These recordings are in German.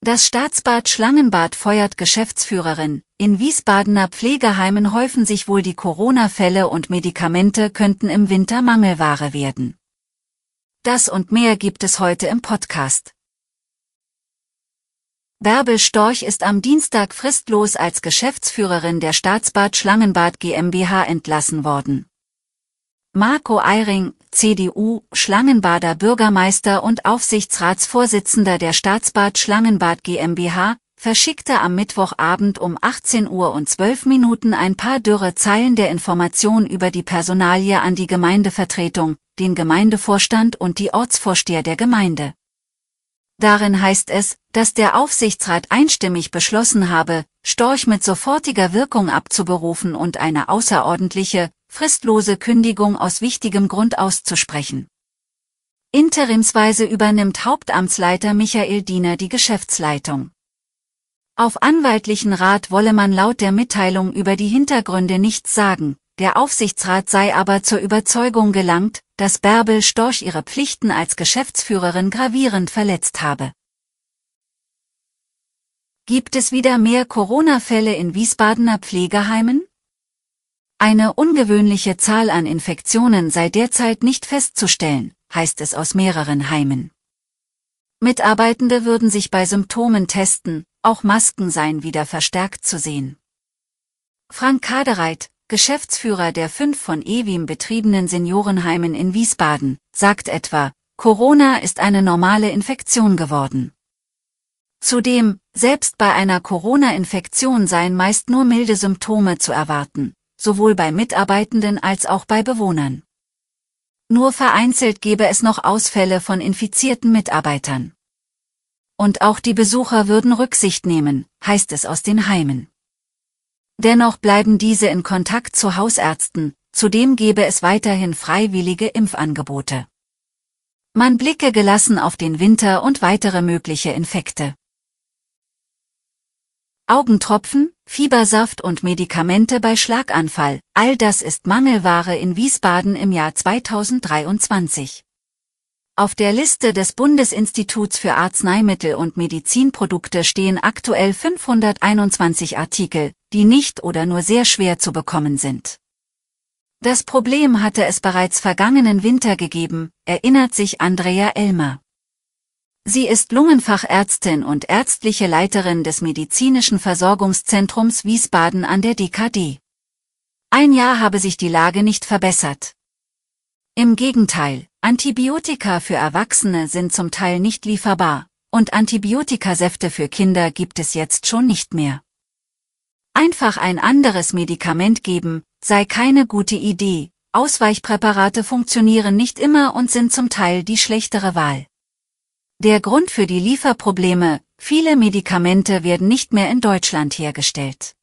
Das Staatsbad Schlangenbad feuert Geschäftsführerin. In Wiesbadener Pflegeheimen häufen sich wohl die Corona-Fälle und Medikamente könnten im Winter Mangelware werden. Das und mehr gibt es heute im Podcast. Bärbel Storch ist am Dienstag fristlos als Geschäftsführerin der Staatsbad Schlangenbad GmbH entlassen worden. Marco Eiring, CDU, Schlangenbader Bürgermeister und Aufsichtsratsvorsitzender der Staatsbad Schlangenbad GmbH, verschickte am Mittwochabend um 18 Uhr und 12 Minuten ein paar dürre Zeilen der Information über die Personalie an die Gemeindevertretung, den Gemeindevorstand und die Ortsvorsteher der Gemeinde. Darin heißt es, dass der Aufsichtsrat einstimmig beschlossen habe, Storch mit sofortiger Wirkung abzuberufen und eine außerordentliche, fristlose Kündigung aus wichtigem Grund auszusprechen. Interimsweise übernimmt Hauptamtsleiter Michael Diener die Geschäftsleitung. Auf anwaltlichen Rat wolle man laut der Mitteilung über die Hintergründe nichts sagen, der Aufsichtsrat sei aber zur Überzeugung gelangt, dass Bärbel Storch ihre Pflichten als Geschäftsführerin gravierend verletzt habe. Gibt es wieder mehr Corona-Fälle in Wiesbadener Pflegeheimen? Eine ungewöhnliche Zahl an Infektionen sei derzeit nicht festzustellen, heißt es aus mehreren Heimen. Mitarbeitende würden sich bei Symptomen testen, auch Masken seien wieder verstärkt zu sehen. Frank Kadereit, Geschäftsführer der fünf von EWIM betriebenen Seniorenheimen in Wiesbaden, sagt etwa, Corona ist eine normale Infektion geworden. Zudem, selbst bei einer Corona-Infektion seien meist nur milde Symptome zu erwarten, sowohl bei Mitarbeitenden als auch bei Bewohnern. Nur vereinzelt gebe es noch Ausfälle von infizierten Mitarbeitern. Und auch die Besucher würden Rücksicht nehmen, heißt es aus den Heimen. Dennoch bleiben diese in Kontakt zu Hausärzten, zudem gebe es weiterhin freiwillige Impfangebote. Man blicke gelassen auf den Winter und weitere mögliche Infekte. Augentropfen, Fiebersaft und Medikamente bei Schlaganfall, all das ist Mangelware in Wiesbaden im Jahr 2023. Auf der Liste des Bundesinstituts für Arzneimittel und Medizinprodukte stehen aktuell 521 Artikel, die nicht oder nur sehr schwer zu bekommen sind. Das Problem hatte es bereits vergangenen Winter gegeben, erinnert sich Andrea Elmer. Sie ist Lungenfachärztin und ärztliche Leiterin des Medizinischen Versorgungszentrums Wiesbaden an der DKD. Ein Jahr habe sich die Lage nicht verbessert. Im Gegenteil, Antibiotika für Erwachsene sind zum Teil nicht lieferbar, und Antibiotikasäfte für Kinder gibt es jetzt schon nicht mehr. Einfach ein anderes Medikament geben, sei keine gute Idee, Ausweichpräparate funktionieren nicht immer und sind zum Teil die schlechtere Wahl. Der Grund für die Lieferprobleme, viele Medikamente werden nicht mehr in Deutschland hergestellt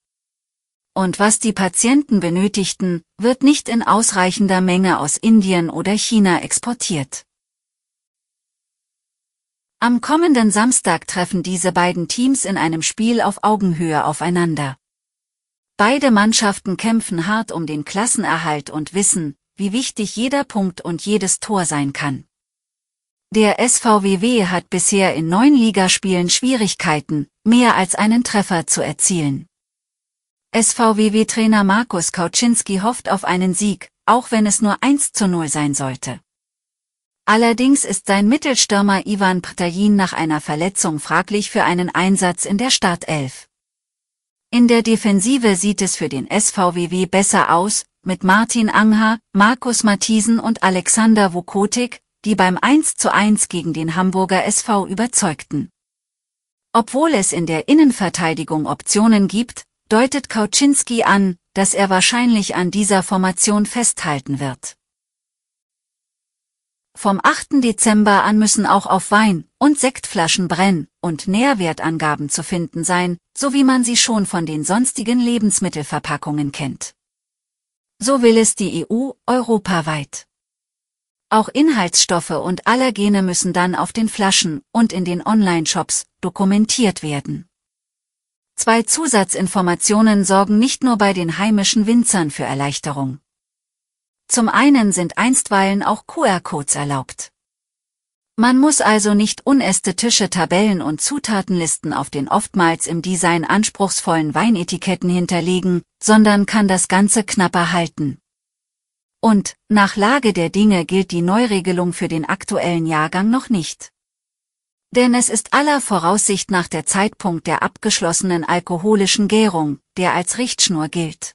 und was die Patienten benötigten, wird nicht in ausreichender Menge aus Indien oder China exportiert. Am kommenden Samstag treffen diese beiden Teams in einem Spiel auf Augenhöhe aufeinander. Beide Mannschaften kämpfen hart um den Klassenerhalt und wissen, wie wichtig jeder Punkt und jedes Tor sein kann. Der SVWW hat bisher in neun Ligaspielen Schwierigkeiten, mehr als einen Treffer zu erzielen. SVWW-Trainer Markus Kauczynski hofft auf einen Sieg, auch wenn es nur 1 zu 0 sein sollte. Allerdings ist sein Mittelstürmer Ivan Ptajin nach einer Verletzung fraglich für einen Einsatz in der Startelf. In der Defensive sieht es für den SVWW besser aus, mit Martin Angha, Markus Matthiesen und Alexander Vukotik, die beim 1 zu 1 gegen den Hamburger SV überzeugten. Obwohl es in der Innenverteidigung Optionen gibt, deutet Kauczynski an, dass er wahrscheinlich an dieser Formation festhalten wird. Vom 8. Dezember an müssen auch auf Wein und Sektflaschen Brenn- und Nährwertangaben zu finden sein, so wie man sie schon von den sonstigen Lebensmittelverpackungen kennt. So will es die EU europaweit. Auch Inhaltsstoffe und Allergene müssen dann auf den Flaschen und in den Online-Shops dokumentiert werden. Zwei Zusatzinformationen sorgen nicht nur bei den heimischen Winzern für Erleichterung. Zum einen sind einstweilen auch QR-Codes erlaubt. Man muss also nicht unästhetische Tabellen und Zutatenlisten auf den oftmals im Design anspruchsvollen Weinetiketten hinterlegen, sondern kann das Ganze knapper halten. Und, nach Lage der Dinge gilt die Neuregelung für den aktuellen Jahrgang noch nicht. Denn es ist aller Voraussicht nach der Zeitpunkt der abgeschlossenen alkoholischen Gärung, der als Richtschnur gilt.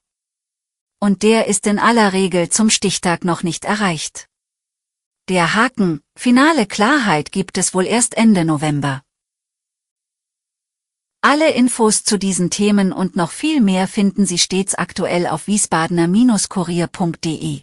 Und der ist in aller Regel zum Stichtag noch nicht erreicht. Der Haken, finale Klarheit gibt es wohl erst Ende November. Alle Infos zu diesen Themen und noch viel mehr finden Sie stets aktuell auf wiesbadener-kurier.de.